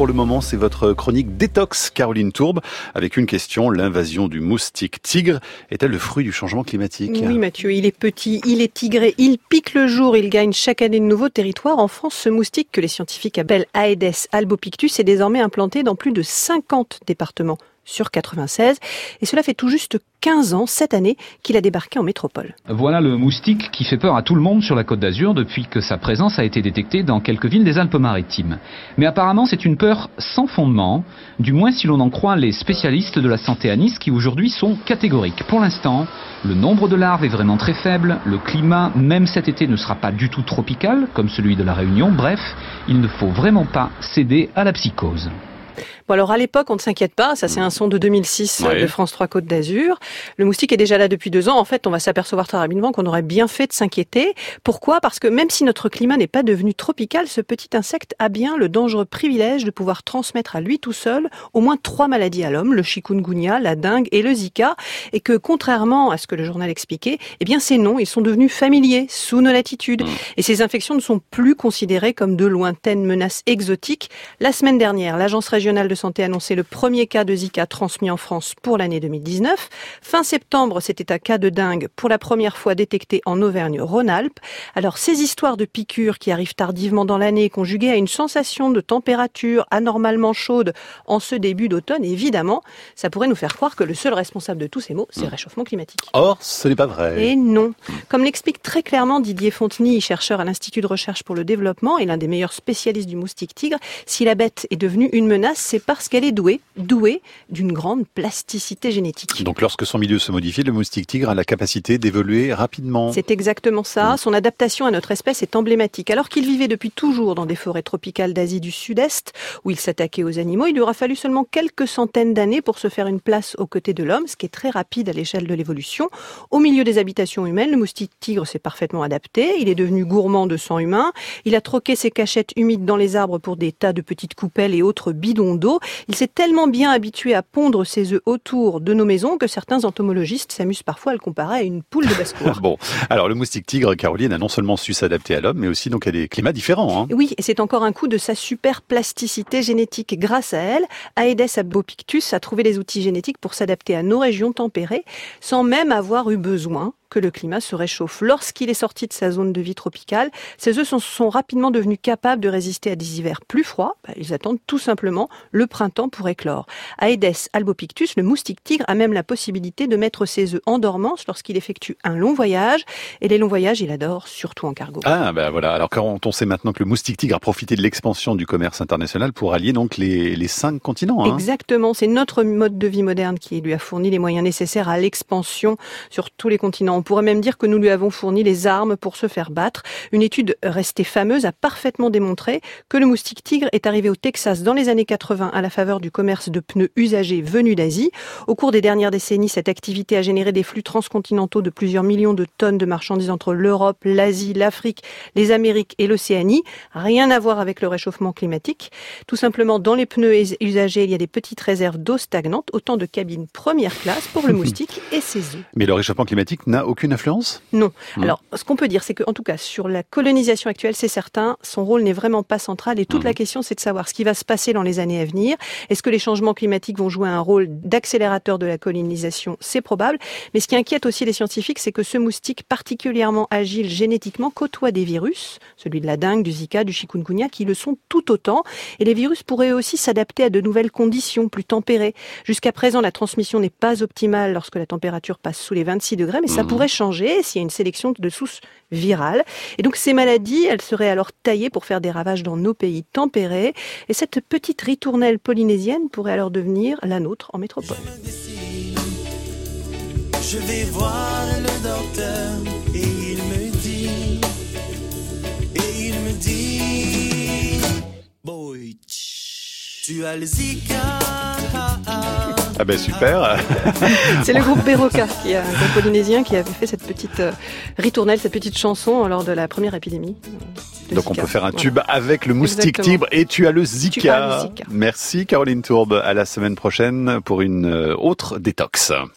pour le moment, c'est votre chronique détox, Caroline Tourbe, avec une question. L'invasion du moustique tigre est-elle le fruit du changement climatique? Oui, Mathieu, il est petit, il est tigré, il pique le jour, il gagne chaque année de nouveaux territoires. En France, ce moustique que les scientifiques appellent Aedes albopictus est désormais implanté dans plus de 50 départements sur 96. Et cela fait tout juste 15 ans, cette année, qu'il a débarqué en métropole. Voilà le moustique qui fait peur à tout le monde sur la côte d'Azur depuis que sa présence a été détectée dans quelques villes des Alpes-Maritimes. Mais apparemment, c'est une peur sans fondement, du moins si l'on en croit les spécialistes de la santé à Nice qui aujourd'hui sont catégoriques. Pour l'instant, le nombre de larves est vraiment très faible, le climat, même cet été, ne sera pas du tout tropical, comme celui de la Réunion, bref, il ne faut vraiment pas céder à la psychose. Bon alors à l'époque, on ne s'inquiète pas, ça c'est un son de 2006 de France 3 Côte d'Azur. Le moustique est déjà là depuis deux ans. En fait, on va s'apercevoir très rapidement qu'on aurait bien fait de s'inquiéter. Pourquoi? Parce que même si notre climat n'est pas devenu tropical, ce petit insecte a bien le dangereux privilège de pouvoir transmettre à lui tout seul au moins trois maladies à l'homme, le chikungunya, la dengue et le zika, et que contrairement à ce que le journal expliquait, eh bien ces noms, ils sont devenus familiers sous nos latitudes. Mmh. Et ces infections ne sont plus considérées comme de lointaines menaces exotiques. La semaine dernière, l'agence régionale de santé a annoncé le premier cas de Zika transmis en France pour l'année 2019. Fin septembre, c'était un cas de dingue pour la première fois détecté en Auvergne-Rhône-Alpes. Alors ces histoires de piqûres qui arrivent tardivement dans l'année, conjuguées à une sensation de température anormalement chaude en ce début d'automne, évidemment, ça pourrait nous faire croire que le seul responsable de tous ces maux, c'est le hmm. réchauffement climatique. Or, ce n'est pas vrai. Et non. Comme l'explique très clairement Didier Fontenay, chercheur à l'Institut de recherche pour le développement et l'un des meilleurs spécialistes du moustique tigre, si la bête est devenue une menace, c'est parce qu'elle est douée, douée d'une grande plasticité génétique. Donc lorsque son milieu se modifie, le moustique tigre a la capacité d'évoluer rapidement. C'est exactement ça. Son adaptation à notre espèce est emblématique. Alors qu'il vivait depuis toujours dans des forêts tropicales d'Asie du Sud-Est, où il s'attaquait aux animaux, il lui aura fallu seulement quelques centaines d'années pour se faire une place aux côtés de l'homme, ce qui est très rapide à l'échelle de l'évolution. Au milieu des habitations humaines, le moustique tigre s'est parfaitement adapté. Il est devenu gourmand de sang humain. Il a troqué ses cachettes humides dans les arbres pour des tas de petites coupelles et autres bidons d'eau. Il s'est tellement bien habitué à pondre ses œufs autour de nos maisons que certains entomologistes s'amusent parfois à le comparer à une poule de basse-cour. bon, alors le moustique tigre, Caroline, a non seulement su s'adapter à l'homme, mais aussi donc à des climats différents. Hein. Oui, et c'est encore un coup de sa super plasticité génétique. Grâce à elle, Aedes albopictus a trouvé les outils génétiques pour s'adapter à nos régions tempérées, sans même avoir eu besoin que le climat se réchauffe. Lorsqu'il est sorti de sa zone de vie tropicale, ces œufs sont, rapidement devenus capables de résister à des hivers plus froids. Bah, ils attendent tout simplement le printemps pour éclore. Aedes albopictus, le moustique tigre, a même la possibilité de mettre ses œufs en dormance lorsqu'il effectue un long voyage. Et les longs voyages, il adore, surtout en cargo. Ah ben voilà. Alors quand on sait maintenant que le moustique tigre a profité de l'expansion du commerce international pour allier donc les, les cinq continents. Hein. Exactement. C'est notre mode de vie moderne qui lui a fourni les moyens nécessaires à l'expansion sur tous les continents. On pourrait même dire que nous lui avons fourni les armes pour se faire battre. Une étude restée fameuse a parfaitement démontré que le moustique tigre est arrivé au Texas dans les années 80 à la faveur du commerce de pneus usagés venus d'Asie. Au cours des dernières décennies, cette activité a généré des flux transcontinentaux de plusieurs millions de tonnes de marchandises entre l'Europe, l'Asie, l'Afrique, les Amériques et l'Océanie. Rien à voir avec le réchauffement climatique. Tout simplement, dans les pneus usagés, il y a des petites réserves d'eau stagnante, autant de cabines première classe pour le moustique et ses œufs. Mais le réchauffement climatique n'a aucune influence? Non. Alors, ce qu'on peut dire, c'est qu'en tout cas, sur la colonisation actuelle, c'est certain, son rôle n'est vraiment pas central. Et toute la mhm. question, c'est de savoir ce qui va se passer dans les années à venir. Est-ce que les changements climatiques vont jouer un rôle d'accélérateur de la colonisation? C'est probable. Mais ce qui inquiète aussi les scientifiques, c'est que ce moustique particulièrement agile génétiquement côtoie des virus, celui de la dengue, du zika, du chikungunya, qui le sont tout autant. Et les virus pourraient aussi s'adapter à de nouvelles conditions plus tempérées. Jusqu'à présent, la transmission n'est pas optimale lorsque la température passe sous les 26 degrés, mais ça mhm. Changer s'il y a une sélection de sources virales. Et donc ces maladies, elles seraient alors taillées pour faire des ravages dans nos pays tempérés. Et cette petite ritournelle polynésienne pourrait alors devenir la nôtre en métropole. Je vais voir le docteur et il me dit, et il me dit, boy, tu as le Zika. Ah ben super C'est le groupe Beroka, qui a, un groupe polynésien, qui avait fait cette petite euh, ritournelle, cette petite chanson lors de la première épidémie. Donc on peut faire un tube avec le moustique tibre et tu as le Zika. Merci Caroline Tourbe. À la semaine prochaine pour une euh, autre détox.